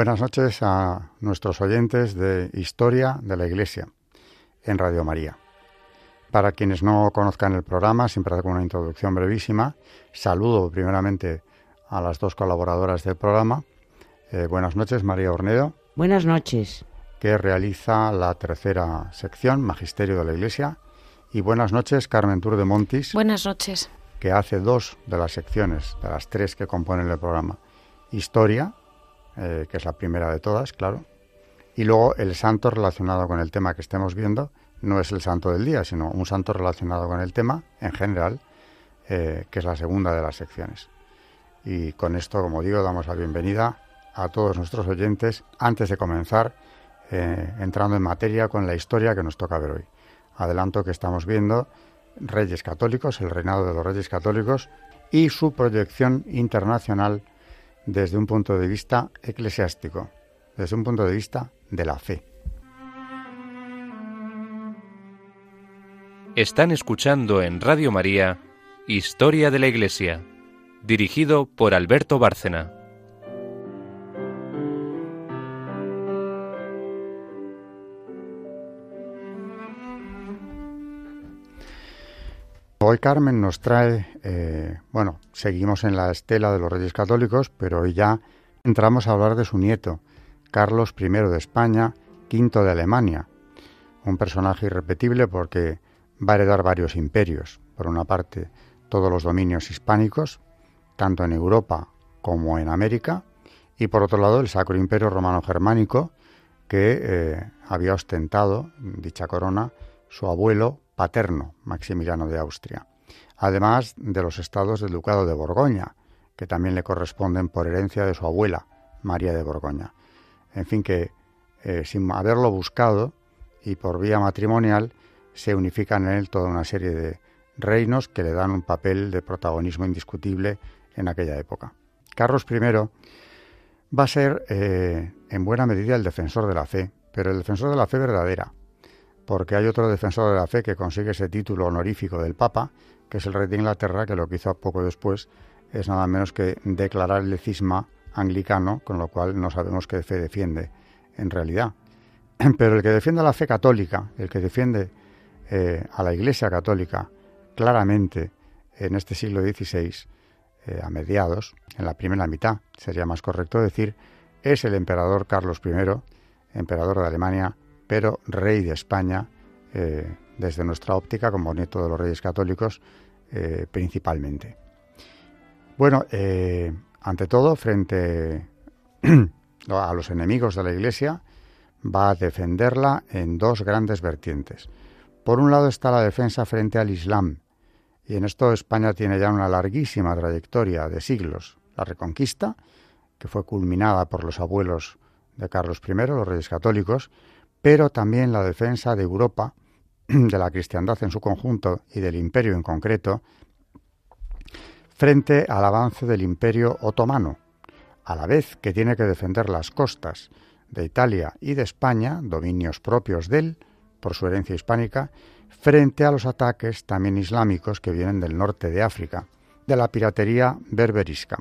Buenas noches a nuestros oyentes de Historia de la Iglesia en Radio María. Para quienes no conozcan el programa, siempre hago una introducción brevísima. Saludo primeramente a las dos colaboradoras del programa. Eh, buenas noches, María Ornedo. Buenas noches. Que realiza la tercera sección, Magisterio de la Iglesia. Y buenas noches, Carmen Tour de Montis. Buenas noches. Que hace dos de las secciones, de las tres que componen el programa. Historia, eh, que es la primera de todas, claro. Y luego el santo relacionado con el tema que estemos viendo no es el santo del día, sino un santo relacionado con el tema en general, eh, que es la segunda de las secciones. Y con esto, como digo, damos la bienvenida a todos nuestros oyentes antes de comenzar eh, entrando en materia con la historia que nos toca ver hoy. Adelanto que estamos viendo Reyes Católicos, el reinado de los Reyes Católicos y su proyección internacional desde un punto de vista eclesiástico, desde un punto de vista de la fe. Están escuchando en Radio María Historia de la Iglesia, dirigido por Alberto Bárcena. Hoy Carmen nos trae, eh, bueno, seguimos en la estela de los Reyes Católicos, pero hoy ya entramos a hablar de su nieto, Carlos I de España, V de Alemania, un personaje irrepetible porque va a heredar varios imperios. Por una parte, todos los dominios hispánicos, tanto en Europa como en América, y por otro lado, el Sacro Imperio Romano Germánico, que eh, había ostentado dicha corona su abuelo paterno, Maximiliano de Austria, además de los estados del Ducado de Borgoña, que también le corresponden por herencia de su abuela, María de Borgoña. En fin, que eh, sin haberlo buscado y por vía matrimonial, se unifican en él toda una serie de reinos que le dan un papel de protagonismo indiscutible en aquella época. Carlos I va a ser eh, en buena medida el defensor de la fe, pero el defensor de la fe verdadera, porque hay otro defensor de la fe que consigue ese título honorífico del Papa, que es el rey de Inglaterra, que lo que hizo poco después es nada menos que declarar el cisma anglicano, con lo cual no sabemos qué fe defiende en realidad. Pero el que defiende la fe católica, el que defiende eh, a la Iglesia católica claramente en este siglo XVI, eh, a mediados, en la primera mitad, sería más correcto decir, es el emperador Carlos I, emperador de Alemania, pero rey de España, eh, desde nuestra óptica, como nieto de los reyes católicos, eh, principalmente. Bueno, eh, ante todo, frente a los enemigos de la Iglesia, va a defenderla en dos grandes vertientes. Por un lado está la defensa frente al Islam, y en esto España tiene ya una larguísima trayectoria de siglos. La Reconquista, que fue culminada por los abuelos de Carlos I, los reyes católicos, pero también la defensa de Europa, de la cristiandad en su conjunto y del imperio en concreto, frente al avance del imperio otomano, a la vez que tiene que defender las costas de Italia y de España, dominios propios de él, por su herencia hispánica, frente a los ataques también islámicos que vienen del norte de África, de la piratería berberisca.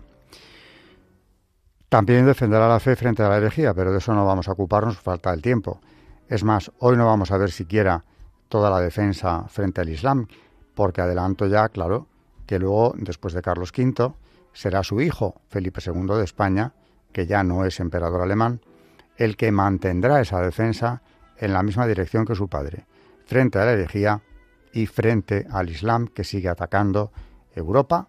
También defenderá la fe frente a la herejía, pero de eso no vamos a ocuparnos, falta el tiempo. Es más, hoy no vamos a ver siquiera toda la defensa frente al Islam, porque adelanto ya, claro, que luego, después de Carlos V, será su hijo, Felipe II de España, que ya no es emperador alemán, el que mantendrá esa defensa en la misma dirección que su padre, frente a la herejía y frente al Islam que sigue atacando Europa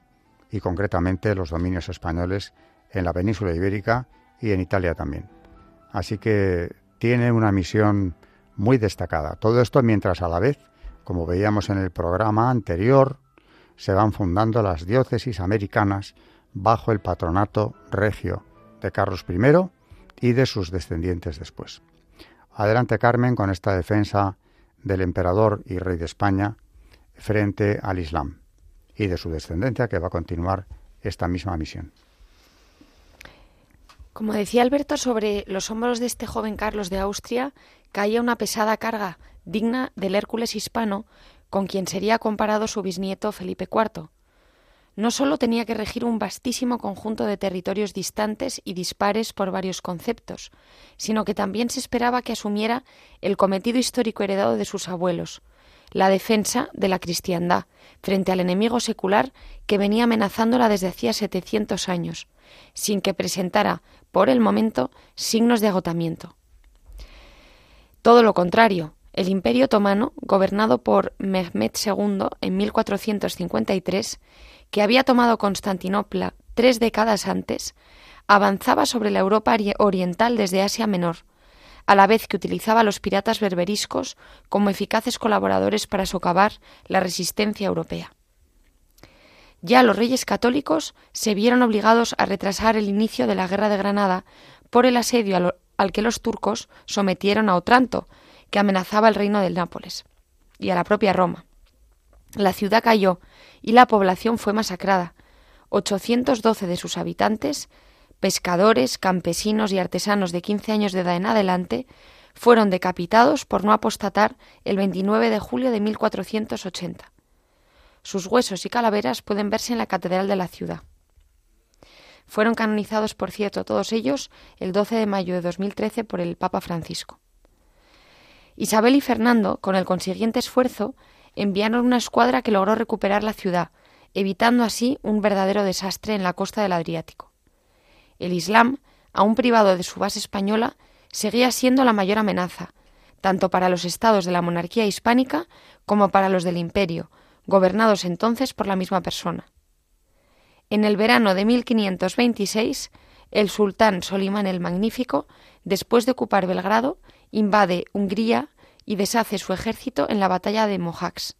y concretamente los dominios españoles en la península ibérica y en Italia también. Así que tiene una misión muy destacada. Todo esto mientras a la vez, como veíamos en el programa anterior, se van fundando las diócesis americanas bajo el patronato regio de Carlos I y de sus descendientes después. Adelante Carmen con esta defensa del emperador y rey de España frente al Islam y de su descendencia que va a continuar esta misma misión. Como decía Alberto, sobre los hombros de este joven Carlos de Austria caía una pesada carga digna del Hércules hispano con quien sería comparado su bisnieto Felipe IV. No sólo tenía que regir un vastísimo conjunto de territorios distantes y dispares por varios conceptos, sino que también se esperaba que asumiera el cometido histórico heredado de sus abuelos, la defensa de la cristiandad frente al enemigo secular que venía amenazándola desde hacía 700 años, sin que presentara, por el momento, signos de agotamiento. Todo lo contrario, el Imperio otomano, gobernado por Mehmed II en 1453, que había tomado Constantinopla tres décadas antes, avanzaba sobre la Europa oriental desde Asia Menor, a la vez que utilizaba a los piratas berberiscos como eficaces colaboradores para socavar la resistencia europea. Ya los reyes católicos se vieron obligados a retrasar el inicio de la Guerra de Granada por el asedio al que los turcos sometieron a Otranto, que amenazaba el reino del Nápoles, y a la propia Roma. La ciudad cayó y la población fue masacrada. 812 de sus habitantes, pescadores, campesinos y artesanos de 15 años de edad en adelante, fueron decapitados por no apostatar el 29 de julio de 1480. Sus huesos y calaveras pueden verse en la catedral de la ciudad. Fueron canonizados, por cierto, todos ellos el 12 de mayo de 2013 por el Papa Francisco. Isabel y Fernando, con el consiguiente esfuerzo, enviaron una escuadra que logró recuperar la ciudad, evitando así un verdadero desastre en la costa del Adriático. El Islam, aún privado de su base española, seguía siendo la mayor amenaza, tanto para los estados de la monarquía hispánica como para los del imperio, gobernados entonces por la misma persona. En el verano de 1526, el sultán Solimán el Magnífico, después de ocupar Belgrado, invade Hungría y deshace su ejército en la batalla de Mohacs.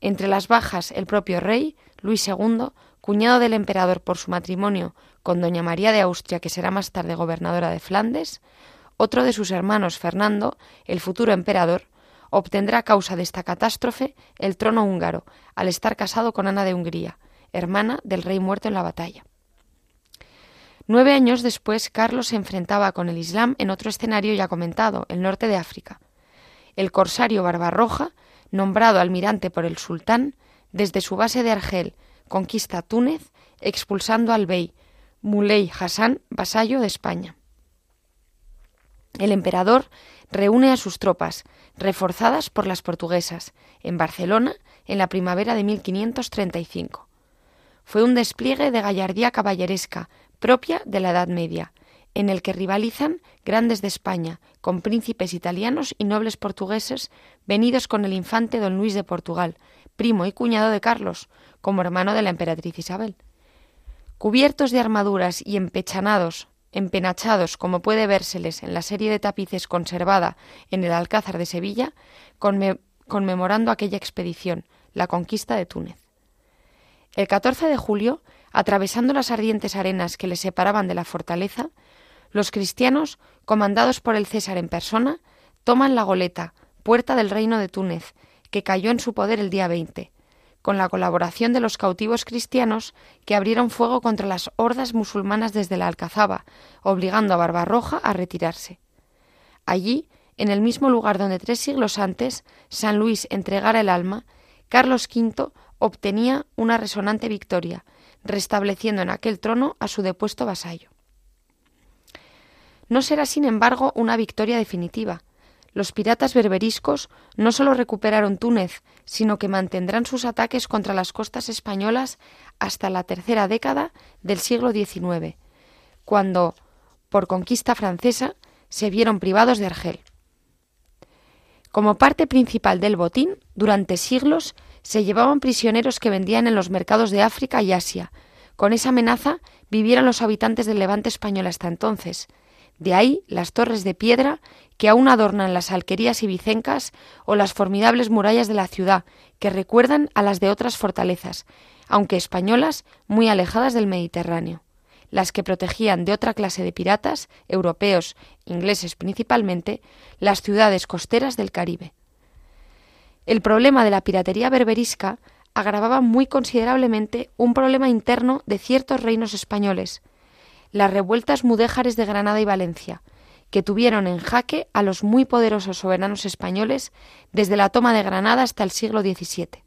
Entre las bajas el propio rey, Luis II, cuñado del emperador por su matrimonio con doña María de Austria, que será más tarde gobernadora de Flandes, otro de sus hermanos, Fernando, el futuro emperador, obtendrá a causa de esta catástrofe el trono húngaro, al estar casado con Ana de Hungría, hermana del rey muerto en la batalla. Nueve años después, Carlos se enfrentaba con el Islam en otro escenario ya comentado, el norte de África. El corsario Barbarroja, nombrado almirante por el sultán, desde su base de Argel conquista Túnez, expulsando al bey Muley Hassan, vasallo de España. El emperador reúne a sus tropas, reforzadas por las portuguesas, en Barcelona en la primavera de 1535. Fue un despliegue de gallardía caballeresca, propia de la Edad Media, en el que rivalizan grandes de España, con príncipes italianos y nobles portugueses venidos con el infante don Luis de Portugal, primo y cuñado de Carlos, como hermano de la emperatriz Isabel. Cubiertos de armaduras y empechanados, empenachados, como puede vérseles en la serie de tapices conservada en el Alcázar de Sevilla, conmemorando aquella expedición, la conquista de Túnez. El 14 de julio Atravesando las ardientes arenas que les separaban de la fortaleza, los cristianos, comandados por el César en persona, toman la goleta, puerta del reino de Túnez, que cayó en su poder el día 20, con la colaboración de los cautivos cristianos que abrieron fuego contra las hordas musulmanas desde la Alcazaba, obligando a Barbarroja a retirarse. Allí, en el mismo lugar donde tres siglos antes San Luis entregara el alma, Carlos V obtenía una resonante victoria, restableciendo en aquel trono a su depuesto vasallo. No será, sin embargo, una victoria definitiva. Los piratas berberiscos no solo recuperaron Túnez, sino que mantendrán sus ataques contra las costas españolas hasta la tercera década del siglo XIX, cuando, por conquista francesa, se vieron privados de Argel. Como parte principal del botín, durante siglos se llevaban prisioneros que vendían en los mercados de África y Asia. Con esa amenaza vivieron los habitantes del levante español hasta entonces. De ahí las torres de piedra que aún adornan las alquerías y o las formidables murallas de la ciudad, que recuerdan a las de otras fortalezas, aunque españolas muy alejadas del Mediterráneo. las que protegían de otra clase de piratas, europeos, ingleses principalmente, las ciudades costeras del Caribe. El problema de la piratería berberisca agravaba muy considerablemente un problema interno de ciertos reinos españoles, las revueltas mudéjares de Granada y Valencia, que tuvieron en jaque a los muy poderosos soberanos españoles desde la toma de Granada hasta el siglo XVII.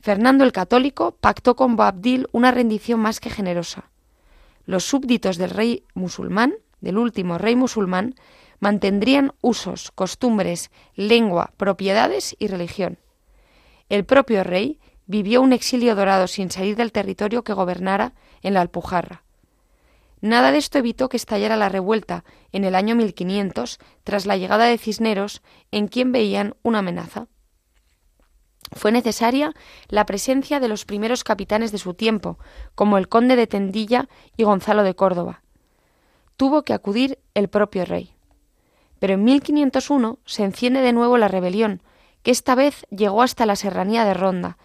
Fernando el Católico pactó con Boabdil una rendición más que generosa. Los súbditos del rey musulmán, del último rey musulmán, mantendrían usos, costumbres, lengua, propiedades y religión. El propio rey vivió un exilio dorado sin salir del territorio que gobernara en la Alpujarra. Nada de esto evitó que estallara la revuelta en el año 1500 tras la llegada de Cisneros, en quien veían una amenaza. Fue necesaria la presencia de los primeros capitanes de su tiempo, como el conde de Tendilla y Gonzalo de Córdoba. Tuvo que acudir el propio rey. Pero en 1501 se enciende de nuevo la rebelión, que esta vez llegó hasta la serranía de Ronda,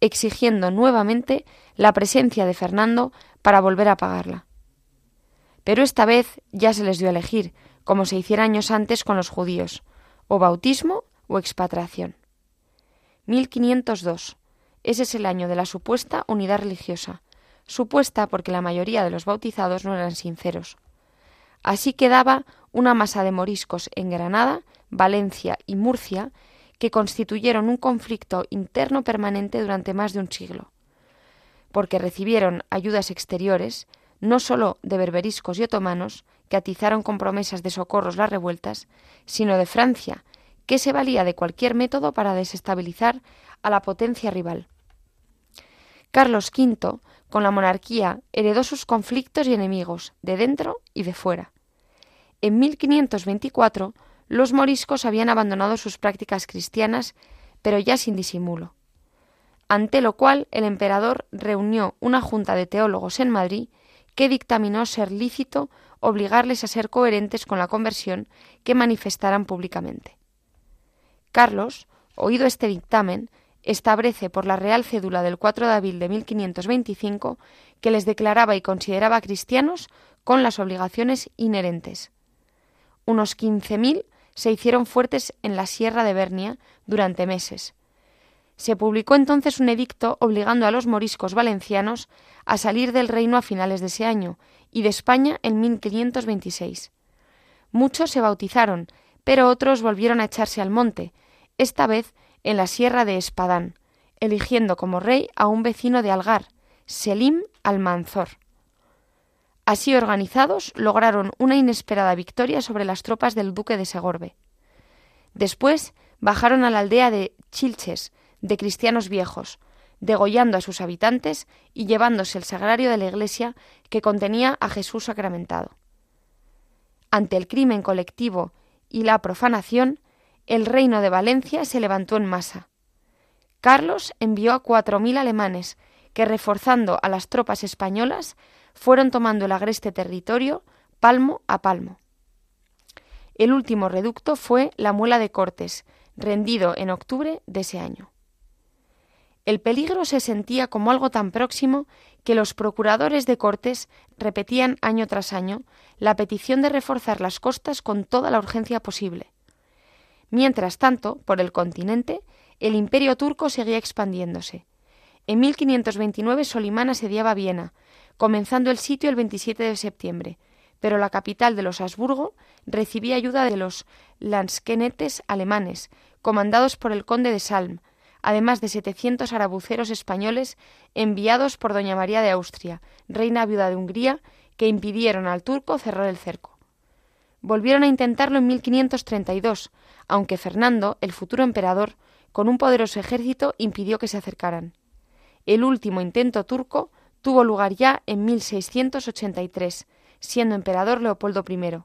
exigiendo nuevamente la presencia de Fernando para volver a pagarla. Pero esta vez ya se les dio a elegir, como se hiciera años antes con los judíos, o bautismo o expatriación. 1502. Ese es el año de la supuesta unidad religiosa, supuesta porque la mayoría de los bautizados no eran sinceros. Así quedaba una masa de moriscos en Granada, Valencia y Murcia que constituyeron un conflicto interno permanente durante más de un siglo, porque recibieron ayudas exteriores, no sólo de berberiscos y otomanos, que atizaron con promesas de socorros las revueltas, sino de Francia, que se valía de cualquier método para desestabilizar a la potencia rival. Carlos V, con la monarquía, heredó sus conflictos y enemigos, de dentro y de fuera. En 1524, los moriscos habían abandonado sus prácticas cristianas, pero ya sin disimulo. Ante lo cual, el emperador reunió una junta de teólogos en Madrid que dictaminó ser lícito obligarles a ser coherentes con la conversión que manifestaran públicamente. Carlos, oído este dictamen, establece por la Real Cédula del 4 de abril de 1525 que les declaraba y consideraba cristianos con las obligaciones inherentes. Unos 15.000 se hicieron fuertes en la Sierra de Bernia durante meses, se publicó entonces un edicto obligando a los moriscos valencianos a salir del reino a finales de ese año y de España en 1526. Muchos se bautizaron, pero otros volvieron a echarse al monte, esta vez en la sierra de Espadán, eligiendo como rey a un vecino de Algar, Selim Almanzor. Así organizados lograron una inesperada victoria sobre las tropas del duque de Segorbe. Después bajaron a la aldea de Chilches, de cristianos viejos, degollando a sus habitantes y llevándose el sagrario de la iglesia que contenía a Jesús sacramentado. Ante el crimen colectivo y la profanación, el reino de Valencia se levantó en masa. Carlos envió a cuatro mil alemanes que, reforzando a las tropas españolas, fueron tomando el agreste territorio palmo a palmo. El último reducto fue la Muela de Cortes, rendido en octubre de ese año. El peligro se sentía como algo tan próximo que los procuradores de Cortes repetían año tras año la petición de reforzar las costas con toda la urgencia posible. Mientras tanto, por el continente, el imperio turco seguía expandiéndose. En 1529 Solimán asediaba Viena, comenzando el sitio el 27 de septiembre, pero la capital de los Habsburgo recibía ayuda de los lansquenetes alemanes, comandados por el conde de Salm, además de 700 arabuceros españoles enviados por doña María de Austria, reina viuda de Hungría, que impidieron al turco cerrar el cerco. Volvieron a intentarlo en 1532, aunque Fernando, el futuro emperador, con un poderoso ejército impidió que se acercaran. El último intento turco tuvo lugar ya en 1683, siendo emperador Leopoldo I.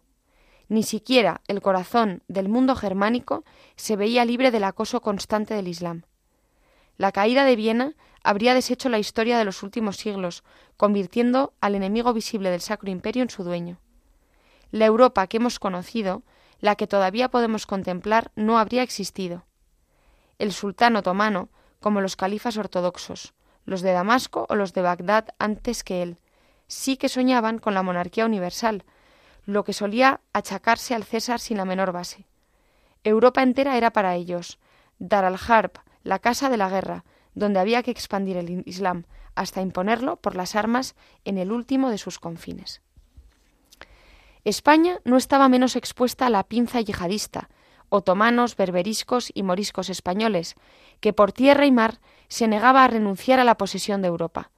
Ni siquiera el corazón del mundo germánico se veía libre del acoso constante del Islam. La caída de Viena habría deshecho la historia de los últimos siglos, convirtiendo al enemigo visible del Sacro Imperio en su dueño. La Europa que hemos conocido, la que todavía podemos contemplar, no habría existido. El sultán otomano, como los califas ortodoxos, los de Damasco o los de Bagdad antes que él, sí que soñaban con la monarquía universal, lo que solía achacarse al César sin la menor base. Europa entera era para ellos, Dar al-Harb, la casa de la guerra, donde había que expandir el Islam hasta imponerlo por las armas en el último de sus confines. España no estaba menos expuesta a la pinza yihadista, otomanos, berberiscos y moriscos españoles, que por tierra y mar se negaba a renunciar a la posesión de Europa,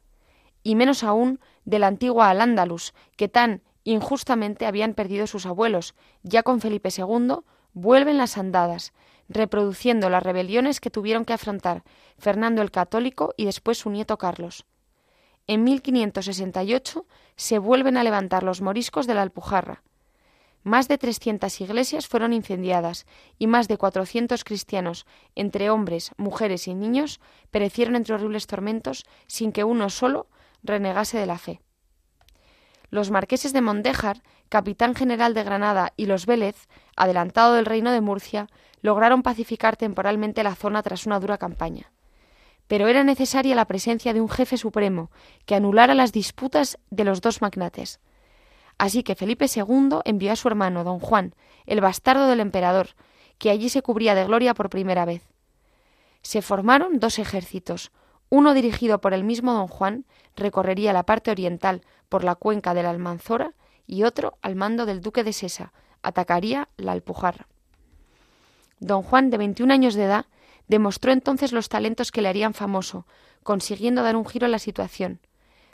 y menos aún de la antigua Al-Ándalus, que tan injustamente habían perdido sus abuelos, ya con Felipe II, vuelven las andadas, reproduciendo las rebeliones que tuvieron que afrontar Fernando el Católico y después su nieto Carlos. En 1568 se vuelven a levantar los moriscos de la Alpujarra. Más de 300 iglesias fueron incendiadas y más de 400 cristianos, entre hombres, mujeres y niños, perecieron entre horribles tormentos sin que uno solo renegase de la fe. Los marqueses de Mondéjar, capitán general de Granada, y los Vélez, adelantado del reino de Murcia, lograron pacificar temporalmente la zona tras una dura campaña. Pero era necesaria la presencia de un jefe supremo que anulara las disputas de los dos magnates. Así que Felipe II envió a su hermano, don Juan, el bastardo del emperador, que allí se cubría de gloria por primera vez. Se formaron dos ejércitos, uno dirigido por el mismo don Juan, recorrería la parte oriental por la cuenca de la Almanzora, y otro, al mando del duque de Sesa, atacaría la Alpujarra. Don Juan, de 21 años de edad, demostró entonces los talentos que le harían famoso, consiguiendo dar un giro a la situación.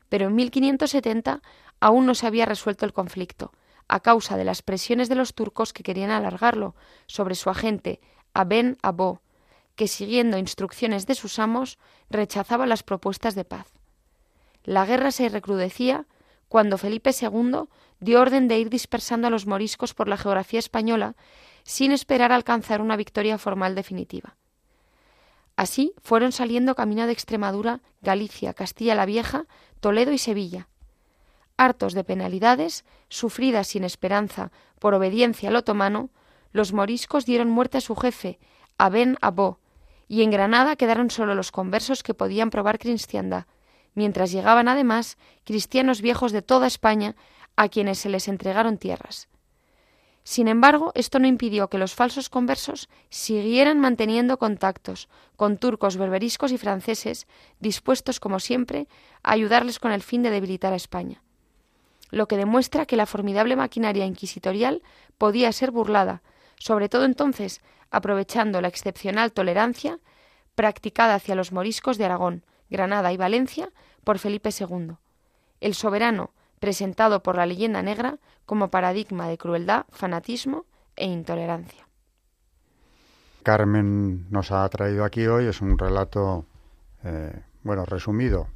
Pero en 1570 aún no se había resuelto el conflicto, a causa de las presiones de los turcos que querían alargarlo sobre su agente, Aben Abo, que siguiendo instrucciones de sus amos rechazaba las propuestas de paz. La guerra se recrudecía cuando Felipe II dio orden de ir dispersando a los moriscos por la geografía española sin esperar alcanzar una victoria formal definitiva. Así fueron saliendo camino de Extremadura, Galicia, Castilla la Vieja, Toledo y Sevilla. Hartos de penalidades, sufridas sin esperanza por obediencia al otomano, los moriscos dieron muerte a su jefe, Aben Abó, y en Granada quedaron solo los conversos que podían probar cristiandad, mientras llegaban además cristianos viejos de toda España a quienes se les entregaron tierras. Sin embargo, esto no impidió que los falsos conversos siguieran manteniendo contactos con turcos berberiscos y franceses, dispuestos, como siempre, a ayudarles con el fin de debilitar a España. Lo que demuestra que la formidable maquinaria inquisitorial podía ser burlada, sobre todo entonces aprovechando la excepcional tolerancia practicada hacia los moriscos de Aragón, Granada y Valencia por Felipe II. El soberano, presentado por la leyenda negra como paradigma de crueldad, fanatismo e intolerancia. Carmen nos ha traído aquí hoy es un relato, eh, bueno, resumido,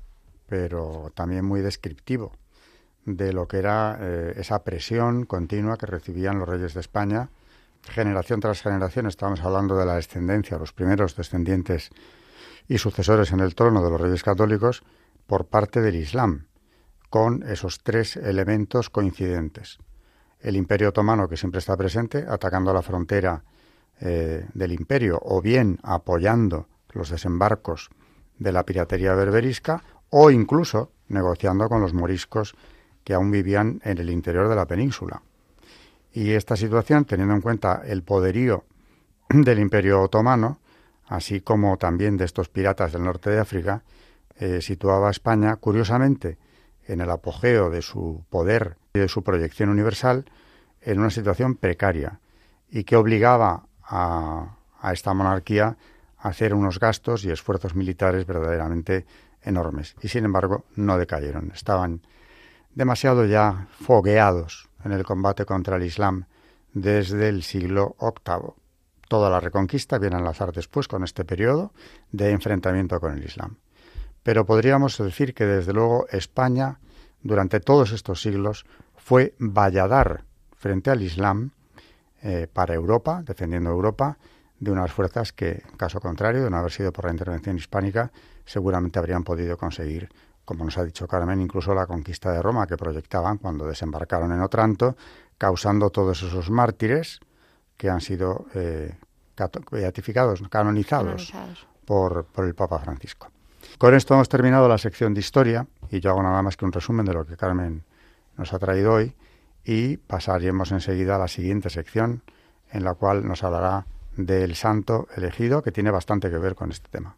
pero también muy descriptivo de lo que era eh, esa presión continua que recibían los reyes de España, generación tras generación. Estamos hablando de la descendencia, los primeros descendientes y sucesores en el trono de los reyes católicos por parte del Islam con esos tres elementos coincidentes. El imperio otomano que siempre está presente, atacando la frontera eh, del imperio o bien apoyando los desembarcos de la piratería berberisca o incluso negociando con los moriscos que aún vivían en el interior de la península. Y esta situación, teniendo en cuenta el poderío del imperio otomano, así como también de estos piratas del norte de África, eh, situaba a España, curiosamente, en el apogeo de su poder y de su proyección universal en una situación precaria y que obligaba a, esta monarquía a hacer unos gastos y esfuerzos militares verdaderamente enormes. Y sin embargo no decayeron. Estaban demasiado ya fogueados en el combate contra el Islam desde el siglo VIII. Toda la reconquista viene a enlazar después con este periodo de enfrentamiento con el Islam. Pero podríamos decir que desde luego España durante todos estos siglos fue valladar frente al Islam eh, para Europa, defendiendo Europa, de unas fuerzas que, en caso contrario, de no haber sido por la intervención hispánica, seguramente habrían podido conseguir, como nos ha dicho Carmen, incluso la conquista de Roma que proyectaban cuando desembarcaron en Otranto, causando todos esos mártires que han sido eh, beatificados, canonizados, Por, por el Papa Francisco. Con esto hemos terminado la sección de historia y yo hago nada más que un resumen de lo que Carmen nos ha traído hoy y pasaremos enseguida a la siguiente sección en la cual nos hablará del santo elegido que tiene bastante que ver con este tema.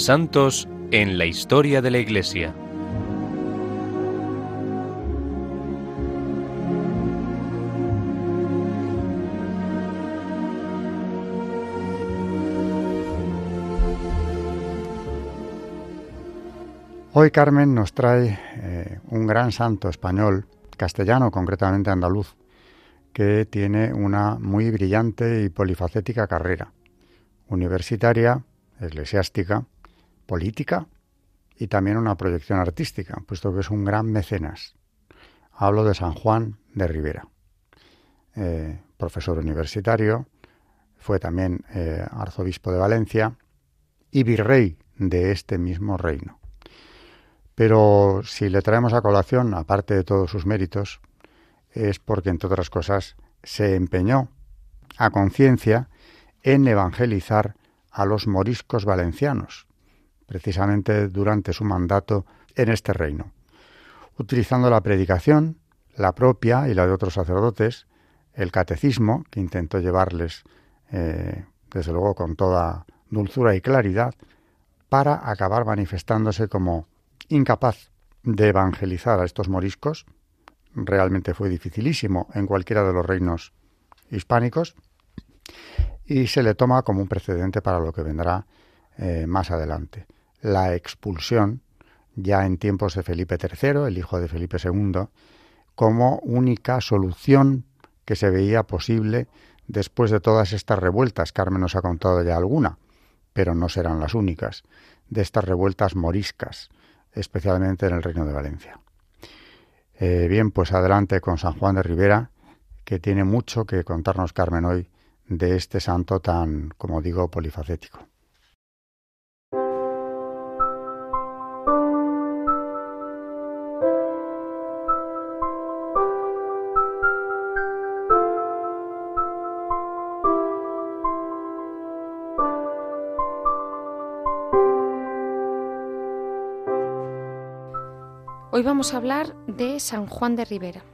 Santos en la historia de la Iglesia. Hoy Carmen nos trae eh, un gran santo español, castellano concretamente andaluz, que tiene una muy brillante y polifacética carrera, universitaria, eclesiástica, política y también una proyección artística, puesto que es un gran mecenas. Hablo de San Juan de Rivera, eh, profesor universitario, fue también eh, arzobispo de Valencia y virrey de este mismo reino. Pero si le traemos a colación, aparte de todos sus méritos, es porque, entre otras cosas, se empeñó a conciencia en evangelizar a los moriscos valencianos, precisamente durante su mandato en este reino, utilizando la predicación, la propia y la de otros sacerdotes, el catecismo, que intentó llevarles, eh, desde luego, con toda dulzura y claridad, para acabar manifestándose como incapaz de evangelizar a estos moriscos. Realmente fue dificilísimo en cualquiera de los reinos hispánicos. Y se le toma como un precedente para lo que vendrá eh, más adelante la expulsión, ya en tiempos de Felipe III, el hijo de Felipe II, como única solución que se veía posible después de todas estas revueltas. Carmen nos ha contado ya alguna, pero no serán las únicas, de estas revueltas moriscas, especialmente en el Reino de Valencia. Eh, bien, pues adelante con San Juan de Rivera, que tiene mucho que contarnos Carmen hoy de este santo tan, como digo, polifacético. Hoy vamos a hablar de San Juan de Rivera.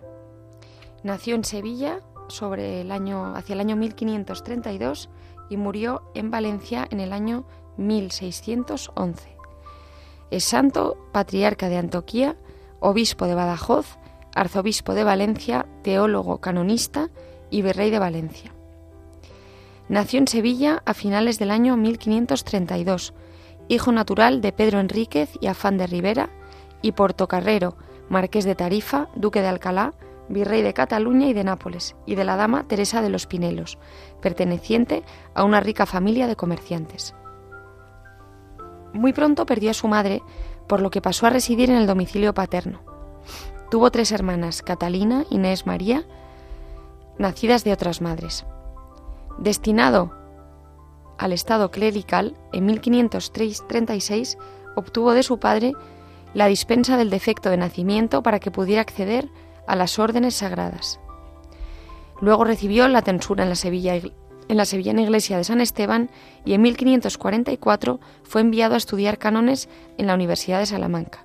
Nació en Sevilla sobre el año, hacia el año 1532 y murió en Valencia en el año 1611. Es santo, patriarca de Antioquía, obispo de Badajoz, arzobispo de Valencia, teólogo canonista y virrey de Valencia. Nació en Sevilla a finales del año 1532, hijo natural de Pedro Enríquez y Afán de Rivera, y Portocarrero, marqués de Tarifa, duque de Alcalá, virrey de Cataluña y de Nápoles, y de la dama Teresa de los Pinelos, perteneciente a una rica familia de comerciantes. Muy pronto perdió a su madre, por lo que pasó a residir en el domicilio paterno. Tuvo tres hermanas, Catalina, Inés, María, nacidas de otras madres. Destinado al estado clerical, en 1536 obtuvo de su padre la dispensa del defecto de nacimiento para que pudiera acceder a las órdenes sagradas. Luego recibió la tensura en la, Sevilla, en la sevillana iglesia de San Esteban y en 1544 fue enviado a estudiar cánones en la Universidad de Salamanca.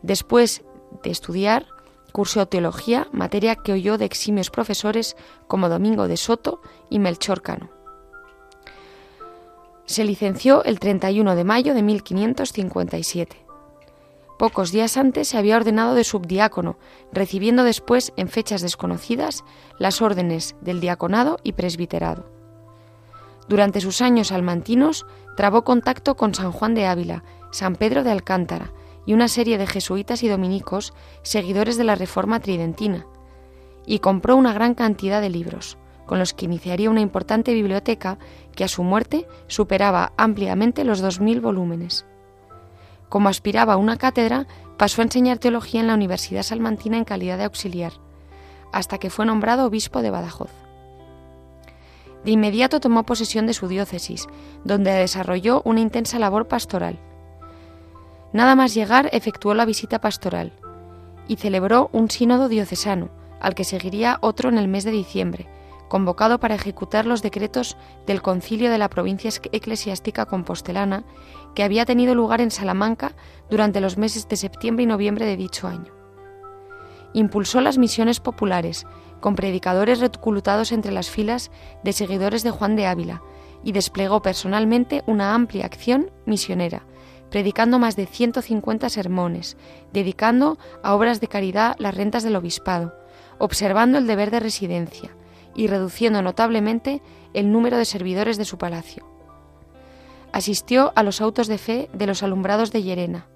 Después de estudiar, cursó teología, materia que oyó de eximios profesores como Domingo de Soto y Melchor Cano. Se licenció el 31 de mayo de 1557. Pocos días antes se había ordenado de subdiácono, recibiendo después, en fechas desconocidas, las órdenes del diaconado y presbiterado. Durante sus años almantinos trabó contacto con San Juan de Ávila, San Pedro de Alcántara y una serie de jesuitas y dominicos, seguidores de la Reforma Tridentina, y compró una gran cantidad de libros, con los que iniciaría una importante biblioteca que a su muerte superaba ampliamente los dos mil volúmenes. Como aspiraba a una cátedra, pasó a enseñar teología en la Universidad Salmantina en calidad de auxiliar, hasta que fue nombrado obispo de Badajoz. De inmediato tomó posesión de su diócesis, donde desarrolló una intensa labor pastoral. Nada más llegar efectuó la visita pastoral y celebró un sínodo diocesano, al que seguiría otro en el mes de diciembre, convocado para ejecutar los decretos del concilio de la provincia eclesiástica compostelana que había tenido lugar en Salamanca durante los meses de septiembre y noviembre de dicho año. Impulsó las misiones populares, con predicadores reclutados entre las filas de seguidores de Juan de Ávila, y desplegó personalmente una amplia acción misionera, predicando más de 150 sermones, dedicando a obras de caridad las rentas del obispado, observando el deber de residencia, y reduciendo notablemente el número de servidores de su palacio. Asistió a los autos de fe de los alumbrados de Llerena.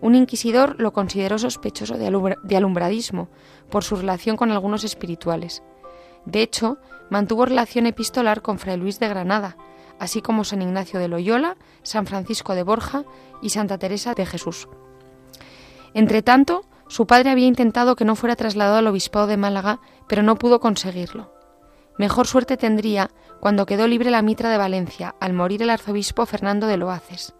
Un inquisidor lo consideró sospechoso de, alumbradismo por su relación con algunos espirituales. De hecho, mantuvo relación epistolar con Fray Luis de Granada, así como San Ignacio de Loyola, San Francisco de Borja y Santa Teresa de Jesús. Entretanto, su padre había intentado que no fuera trasladado al obispado de Málaga, pero no pudo conseguirlo. Mejor suerte tendría cuando quedó libre la mitra de Valencia al morir el arzobispo Fernando de Loaces.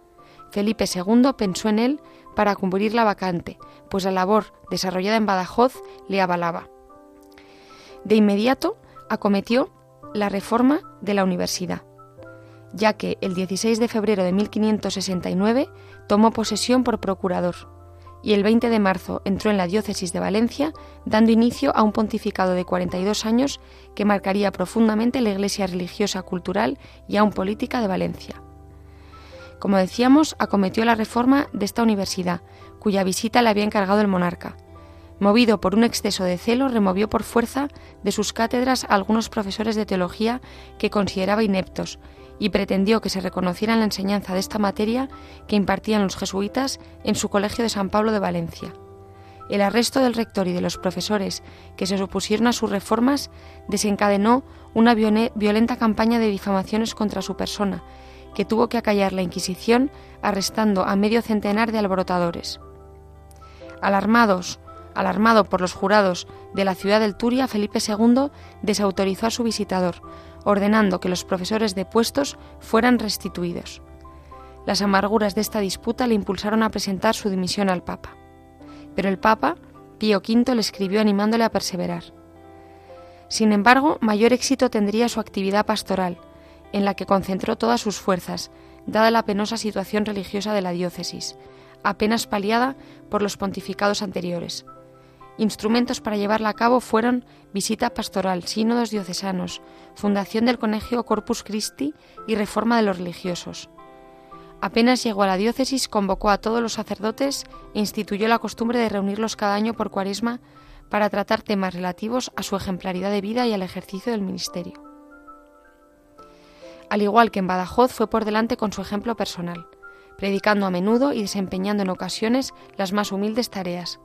Felipe II pensó en él para cubrir la vacante, pues la labor desarrollada en Badajoz le avalaba. De inmediato acometió la reforma de la universidad, ya que el 16 de febrero de 1569 tomó posesión por procurador y el 20 de marzo entró en la diócesis de Valencia, dando inicio a un pontificado de 42 años que marcaría profundamente la iglesia religiosa, cultural y aún política de Valencia. Como decíamos, acometió la reforma de esta universidad, cuya visita le había encargado el monarca. Movido por un exceso de celo, removió por fuerza de sus cátedras a algunos profesores de teología que consideraba ineptos y pretendió que se reconociera la enseñanza de esta materia que impartían los jesuitas en su colegio de San Pablo de Valencia. El arresto del rector y de los profesores que se opusieron a sus reformas desencadenó una violenta campaña de difamaciones contra su persona, que tuvo que acallar la Inquisición arrestando a medio centenar de alborotadores. Alarmados, alarmado por los jurados de la ciudad del Turia, Felipe II desautorizó a su visitador, ordenando que los profesores depuestos fueran restituidos. Las amarguras de esta disputa le impulsaron a presentar su dimisión al Papa. Pero el Papa, Pío V, le escribió animándole a perseverar. Sin embargo, mayor éxito tendría su actividad pastoral, en la que concentró todas sus fuerzas, dada la penosa situación religiosa de la diócesis, apenas paliada por los pontificados anteriores, Instrumentos para llevarla a cabo fueron visita pastoral, sínodos diocesanos, fundación del colegio Corpus Christi y reforma de los religiosos. Apenas llegó a la diócesis, convocó a todos los sacerdotes e instituyó la costumbre de reunirlos cada año por cuaresma para tratar temas relativos a su ejemplaridad de vida y al ejercicio del ministerio. Al igual que en Badajoz, fue por delante con su ejemplo personal, predicando a menudo y desempeñando en ocasiones las más humildes tareas,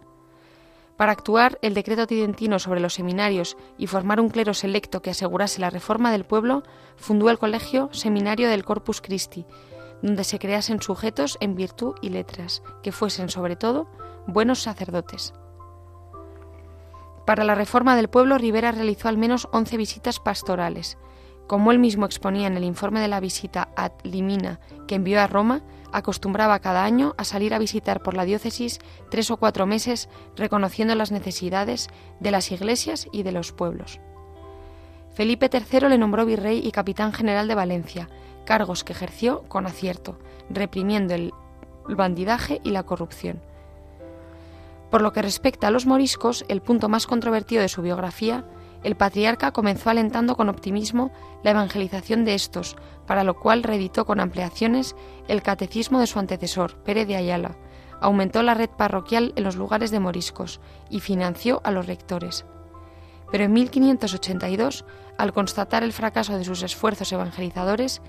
para actuar el decreto tridentino sobre los seminarios y formar un clero selecto que asegurase la reforma del pueblo, fundó el colegio Seminario del Corpus Christi, donde se creasen sujetos en virtud y letras, que fuesen sobre todo buenos sacerdotes. Para la reforma del pueblo, Rivera realizó al menos 11 visitas pastorales. Como él mismo exponía en el informe de la visita ad limina que envió a Roma, acostumbraba cada año a salir a visitar por la diócesis tres o cuatro meses reconociendo las necesidades de las iglesias y de los pueblos. Felipe III le nombró virrey y capitán general de Valencia, cargos que ejerció con acierto, reprimiendo el bandidaje y la corrupción. Por lo que respecta a los moriscos, el punto más controvertido de su biografía, el patriarca comenzó alentando con optimismo la evangelización de estos, para lo cual reeditó con ampliaciones el catecismo de su antecesor, Pérez de Ayala, aumentó la red parroquial en los lugares de moriscos y financió a los rectores. Pero en 1582, al constatar el fracaso de sus esfuerzos evangelizadores,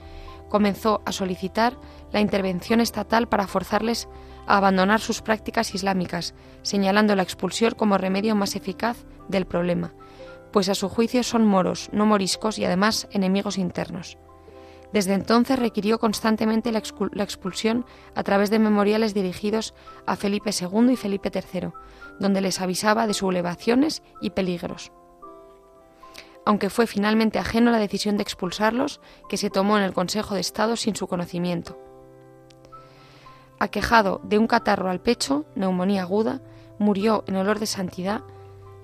comenzó a solicitar la intervención estatal para forzarles a abandonar sus prácticas islámicas, señalando la expulsión como remedio más eficaz del problema, pues a su juicio son moros, no moriscos y además enemigos internos. Desde entonces requirió constantemente la, expulsión a través de memoriales dirigidos a Felipe II y Felipe III, donde les avisaba de sublevaciones y peligros. Aunque fue finalmente ajeno la decisión de expulsarlos, que se tomó en el Consejo de Estado sin su conocimiento. Aquejado de un catarro al pecho, neumonía aguda, murió en olor de santidad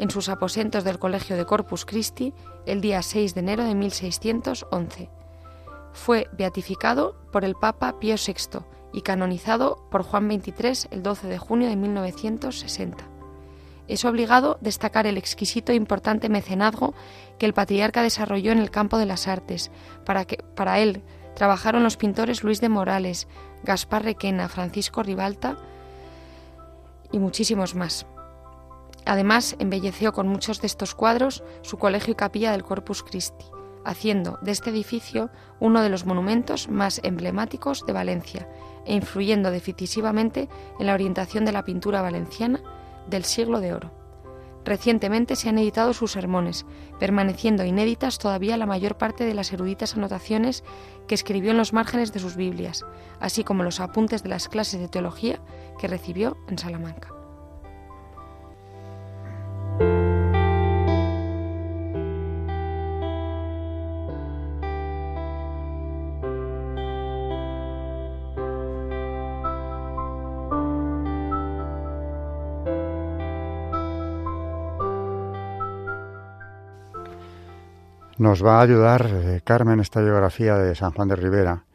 en sus aposentos del Colegio de Corpus Christi el día 6 de enero de 1611 fue beatificado por el Papa Pío VI y canonizado por Juan XXIII el 12 de junio de 1960. Es obligado destacar el exquisito e importante mecenazgo que el patriarca desarrolló en el campo de las artes. Para, que, para él trabajaron los pintores Luis de Morales, Gaspar Requena, Francisco Ribalta y muchísimos más. Además, embelleció con muchos de estos cuadros su colegio y capilla del Corpus Christi haciendo de este edificio uno de los monumentos más emblemáticos de Valencia e influyendo decisivamente en la orientación de la pintura valenciana del siglo de oro. Recientemente se han editado sus sermones, permaneciendo inéditas todavía la mayor parte de las eruditas anotaciones que escribió en los márgenes de sus Biblias, así como los apuntes de las clases de teología que recibió en Salamanca. Nos va a ayudar eh, Carmen esta biografía de San Juan de Rivera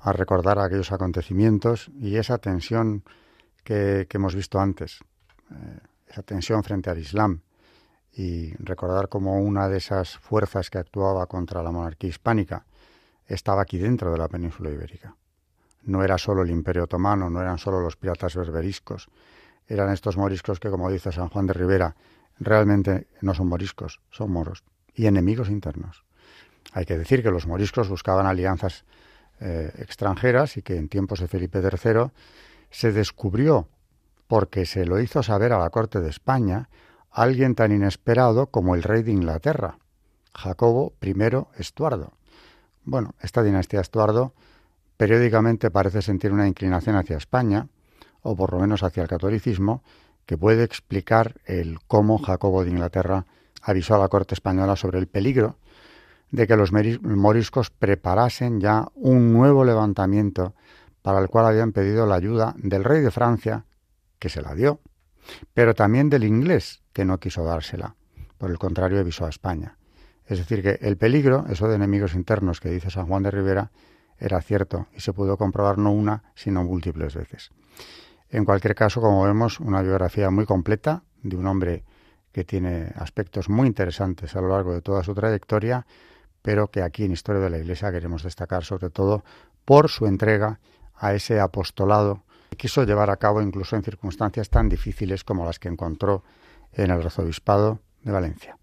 a recordar aquellos acontecimientos y esa tensión que, hemos visto antes, eh, esa tensión frente al Islam y recordar cómo una de esas fuerzas que actuaba contra la monarquía hispánica estaba aquí dentro de la península ibérica. No era solo el Imperio Otomano, no eran solo los piratas berberiscos, eran estos moriscos que, como dice San Juan de Rivera, realmente no son moriscos, son moros y enemigos internos. Hay que decir que los moriscos buscaban alianzas eh, extranjeras y que en tiempos de Felipe III se descubrió, porque se lo hizo saber a la corte de España, alguien tan inesperado como el rey de Inglaterra, Jacobo I Estuardo. Bueno, esta dinastía Estuardo periódicamente parece sentir una inclinación hacia España, o por lo menos hacia el catolicismo, que puede explicar el cómo Jacobo de Inglaterra avisó a la corte española sobre el peligro de que los moriscos preparasen ya un nuevo levantamiento para el cual habían pedido la ayuda del rey de Francia, que se la dio, pero también del inglés, que no quiso dársela. Por el contrario, avisó a España. Es decir, que el peligro, eso de enemigos internos que dice San Juan de Rivera, era cierto y se pudo comprobar no una, sino múltiples veces. En cualquier caso, como vemos, una biografía muy completa de un hombre que tiene aspectos muy interesantes a lo largo de toda su trayectoria, pero que aquí en Historia de la Iglesia queremos destacar sobre todo por su entrega a ese apostolado que quiso llevar a cabo incluso en circunstancias tan difíciles como las que encontró en el arzobispado de Valencia.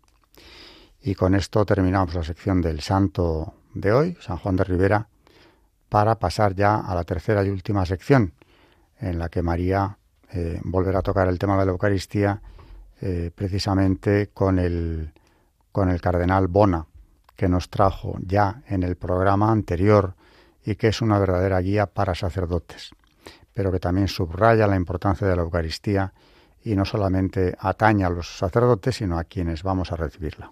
Y con esto terminamos la sección del santo de hoy, San Juan de Rivera, para pasar ya a la tercera y última sección, en la que María eh, volverá a tocar el tema de la Eucaristía eh, precisamente con el, con el cardenal Bona, que nos trajo ya en el programa anterior y que es una verdadera guía para sacerdotes, pero que también subraya la importancia de la Eucaristía y no solamente atañe a los sacerdotes, sino a quienes vamos a recibirla.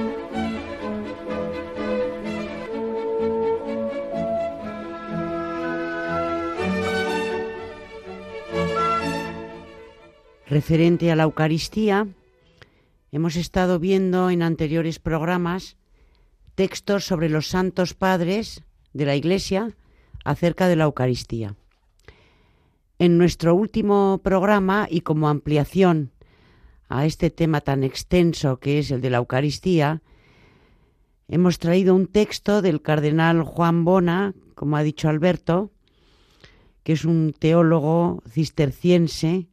Referente a la Eucaristía, hemos estado viendo en anteriores programas textos sobre los santos padres de la Iglesia acerca de la Eucaristía. En nuestro último programa y como ampliación a este tema tan extenso que es el de la Eucaristía, hemos traído un texto del cardenal Juan Bona, como ha dicho Alberto, que es un teólogo cisterciense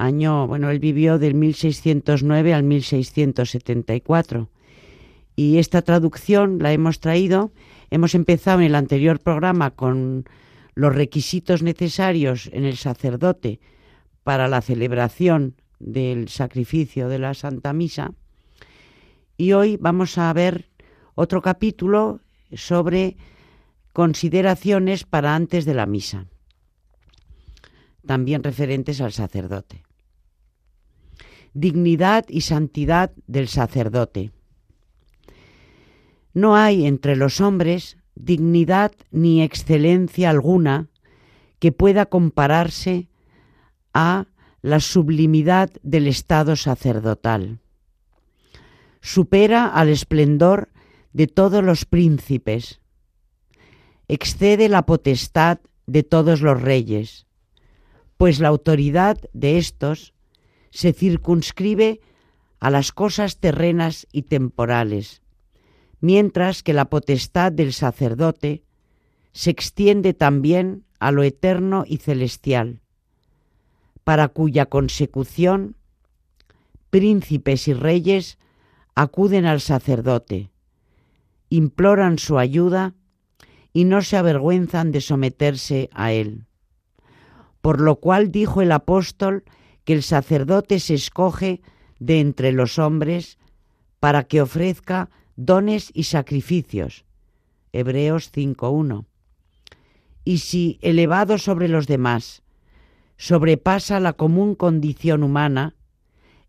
año, bueno, él vivió del 1609 al 1674. Y esta traducción la hemos traído, hemos empezado en el anterior programa con los requisitos necesarios en el sacerdote para la celebración del sacrificio de la Santa Misa. Y hoy vamos a ver otro capítulo sobre consideraciones para antes de la misa, también referentes al sacerdote dignidad y santidad del sacerdote. No hay entre los hombres dignidad ni excelencia alguna que pueda compararse a la sublimidad del estado sacerdotal. Supera al esplendor de todos los príncipes, excede la potestad de todos los reyes, pues la autoridad de estos se circunscribe a las cosas terrenas y temporales, mientras que la potestad del sacerdote se extiende también a lo eterno y celestial, para cuya consecución príncipes y reyes acuden al sacerdote, imploran su ayuda y no se avergüenzan de someterse a él. Por lo cual dijo el apóstol que el sacerdote se escoge de entre los hombres para que ofrezca dones y sacrificios. Hebreos 5.1. Y si, elevado sobre los demás, sobrepasa la común condición humana,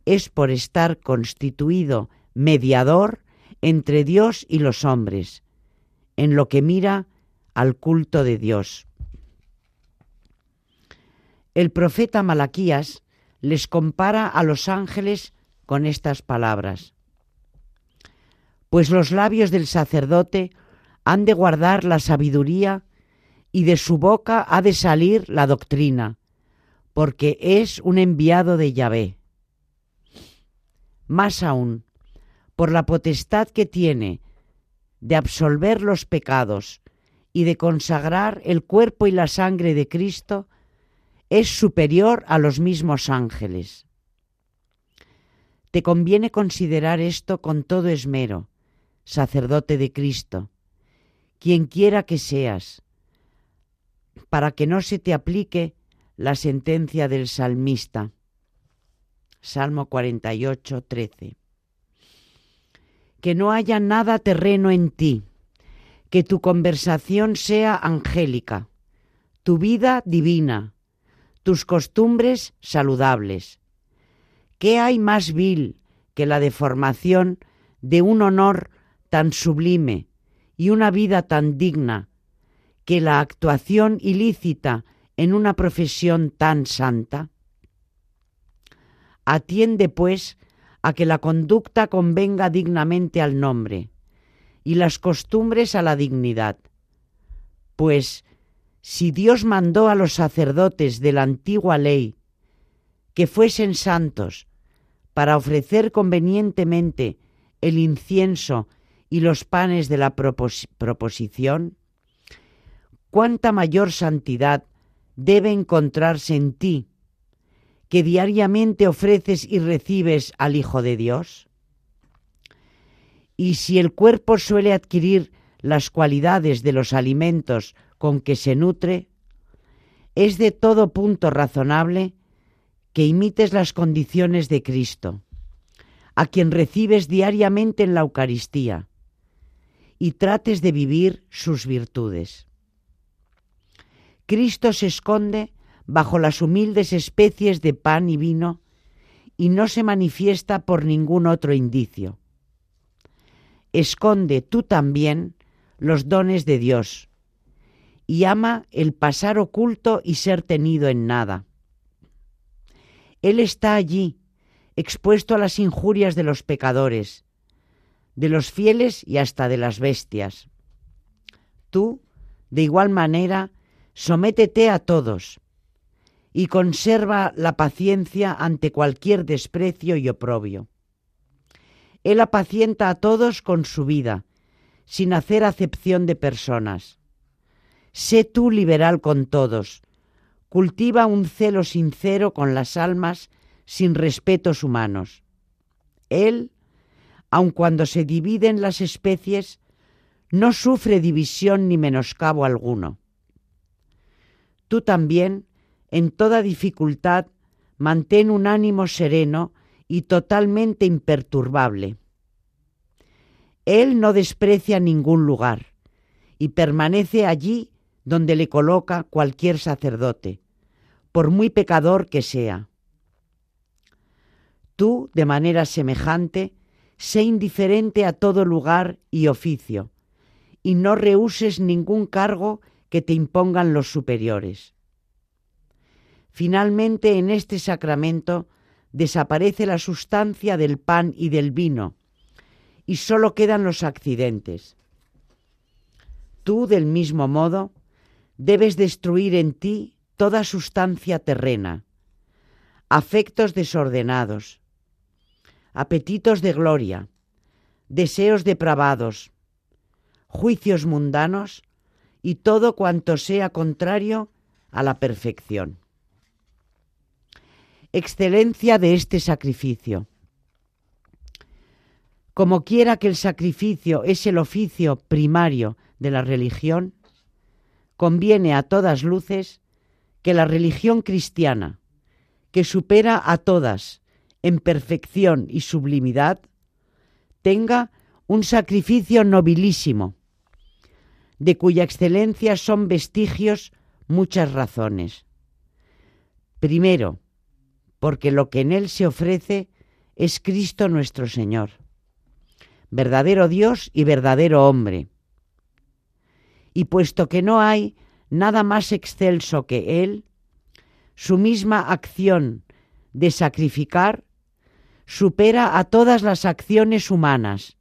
es por estar constituido mediador entre Dios y los hombres, en lo que mira al culto de Dios. El profeta Malaquías les compara a los ángeles con estas palabras. Pues los labios del sacerdote han de guardar la sabiduría y de su boca ha de salir la doctrina, porque es un enviado de Yahvé. Más aún, por la potestad que tiene de absolver los pecados y de consagrar el cuerpo y la sangre de Cristo, es superior a los mismos ángeles. Te conviene considerar esto con todo esmero, sacerdote de Cristo, quien quiera que seas, para que no se te aplique la sentencia del salmista. Salmo 48, 13. Que no haya nada terreno en ti, que tu conversación sea angélica, tu vida divina, tus costumbres saludables. ¿Qué hay más vil que la deformación de un honor tan sublime y una vida tan digna que la actuación ilícita en una profesión tan santa? Atiende, pues, a que la conducta convenga dignamente al nombre y las costumbres a la dignidad. Pues si Dios mandó a los sacerdotes de la antigua ley que fuesen santos para ofrecer convenientemente el incienso y los panes de la proposición, cuánta mayor santidad debe encontrarse en ti, que diariamente ofreces y recibes al Hijo de Dios? Y si el cuerpo suele adquirir las cualidades de los alimentos con que se nutre, es de todo punto razonable que imites las condiciones de Cristo, a quien recibes diariamente en la Eucaristía, y trates de vivir sus virtudes. Cristo se esconde bajo las humildes especies de pan y vino y no se manifiesta por ningún otro indicio. Esconde tú también los dones de Dios y ama el pasar oculto y ser tenido en nada. Él está allí, expuesto a las injurias de los pecadores, de los fieles y hasta de las bestias. Tú, de igual manera, sométete a todos y conserva la paciencia ante cualquier desprecio y oprobio. Él apacienta a todos con su vida, sin hacer acepción de personas. Sé tú liberal con todos, cultiva un celo sincero con las almas sin respetos humanos. Él, aun cuando se dividen las especies, no sufre división ni menoscabo alguno Tú también, en toda dificultad, mantén un ánimo sereno y totalmente imperturbable. Él no desprecia ningún lugar y permanece allí donde le coloca cualquier sacerdote, por muy pecador que sea. Tú, de manera semejante, sé indiferente a todo lugar y oficio, y no rehuses ningún cargo que te impongan los superiores. Finalmente, en este sacramento desaparece la sustancia del pan y del vino, y sólo quedan los accidentes. Tú, del mismo modo, debes destruir en ti toda sustancia terrena, afectos desordenados, apetitos de gloria, deseos depravados, juicios mundanos y todo cuanto sea contrario a la perfección. Excelencia de este sacrificio. Como quiera que el sacrificio es el oficio primario de la religión, conviene a todas luces que la religión cristiana, que supera a todas en perfección y sublimidad, tenga un sacrificio nobilísimo, de cuya excelencia son vestigios muchas razones. Primero, porque lo que en él se ofrece es Cristo nuestro Señor, verdadero Dios y verdadero hombre. Y puesto que no hay nada más excelso que Él, su misma acción de sacrificar supera a todas las acciones humanas,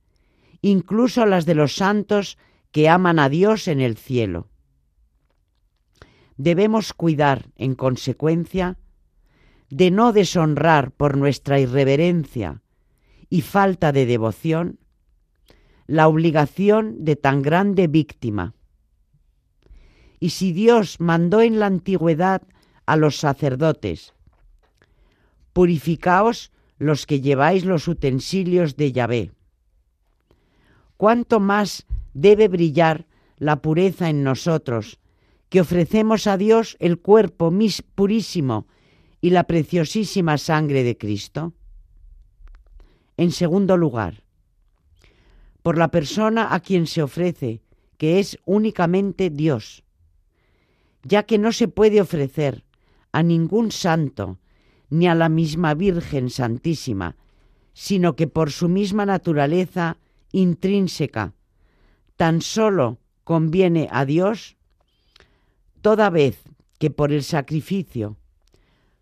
incluso las de los santos que aman a Dios en el cielo. Debemos cuidar, en consecuencia, de no deshonrar por nuestra irreverencia y falta de devoción la obligación de tan grande víctima. Y si Dios mandó en la antigüedad a los sacerdotes, purificaos los que lleváis los utensilios de Yahvé. ¿Cuánto más debe brillar la pureza en nosotros, que ofrecemos a Dios el cuerpo mis purísimo y la preciosísima sangre de Cristo? En segundo lugar, por la persona a quien se ofrece, que es únicamente Dios, ya que no se puede ofrecer a ningún santo ni a la misma Virgen Santísima, sino que por su misma naturaleza intrínseca tan solo conviene a Dios, toda vez que por el sacrificio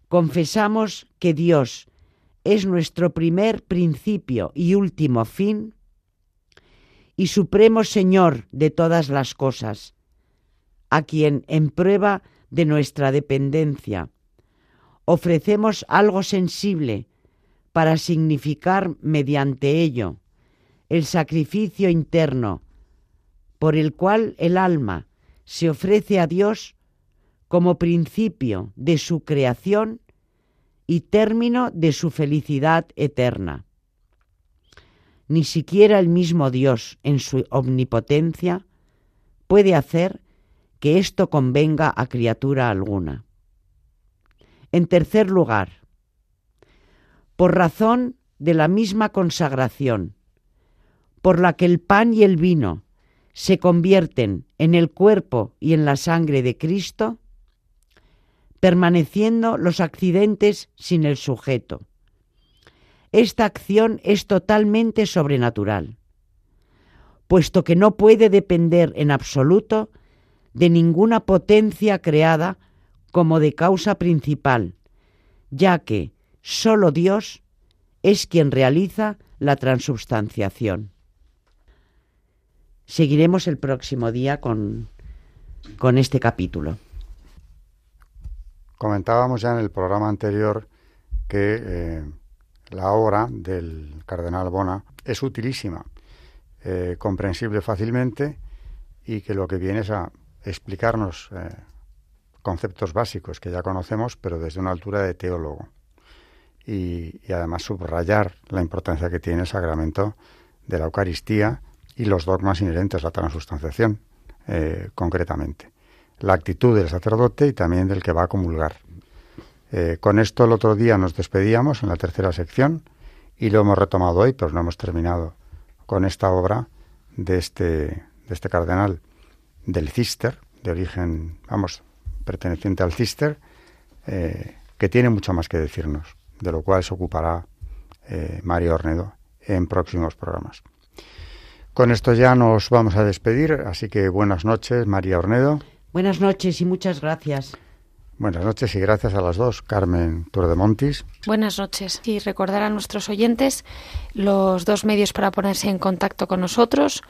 confesamos que Dios es nuestro primer principio y último fin, y Supremo Señor de todas las cosas, a quien en prueba de nuestra dependencia ofrecemos algo sensible para significar mediante ello el sacrificio interno por el cual el alma se ofrece a Dios como principio de su creación y término de su felicidad eterna. Ni siquiera el mismo Dios en su omnipotencia puede hacer que esto convenga a criatura alguna. En tercer lugar, por razón de la misma consagración, por la que el pan y el vino se convierten en el cuerpo y en la sangre de Cristo, permaneciendo los accidentes sin el sujeto esta acción es totalmente sobrenatural, puesto que no puede depender en absoluto de ninguna potencia creada como de causa principal, ya que sólo Dios es quien realiza la transubstanciación. Seguiremos el próximo día con, con este capítulo. Comentábamos ya en el programa anterior que eh, la obra del cardenal Bona es utilísima, eh, comprensible fácilmente y que lo que viene es a explicarnos eh, conceptos básicos que ya conocemos, pero desde una altura de teólogo. Y, además subrayar la importancia que tiene el sacramento de la Eucaristía y los dogmas inherentes a la transustanciación, eh, concretamente. La actitud del sacerdote y también del que va a comulgar. Eh, con esto el otro día nos despedíamos en la tercera sección y lo hemos retomado hoy, pero no hemos terminado con esta obra de este, de este cardenal del Cister, de origen, vamos, perteneciente al Cister, eh, que tiene mucho más que decirnos, de lo cual se ocupará eh, María Ornedo en próximos programas. Con esto ya nos vamos a despedir, así que buenas noches, María Ornedo. Buenas noches y muchas gracias. Buenas noches y gracias a las dos, Carmen Turdemontis. Buenas noches. Y recordar a nuestros oyentes los dos medios para ponerse en contacto con nosotros.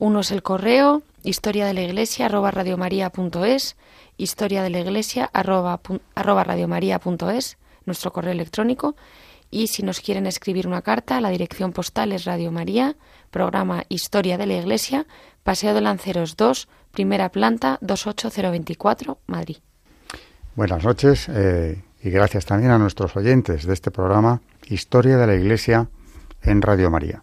Uno es el correo, historia de la iglesia, arroba radiomaria.es, historia de la iglesia, arroba, nuestro correo electrónico. Y si nos quieren escribir una carta, la dirección postal es Radio María, programa Historia de la Iglesia, Paseo de Lanceros 2, primera planta 28024, Madrid. Buenas noches eh, y gracias también a nuestros oyentes de este programa Historia de la Iglesia en Radio María.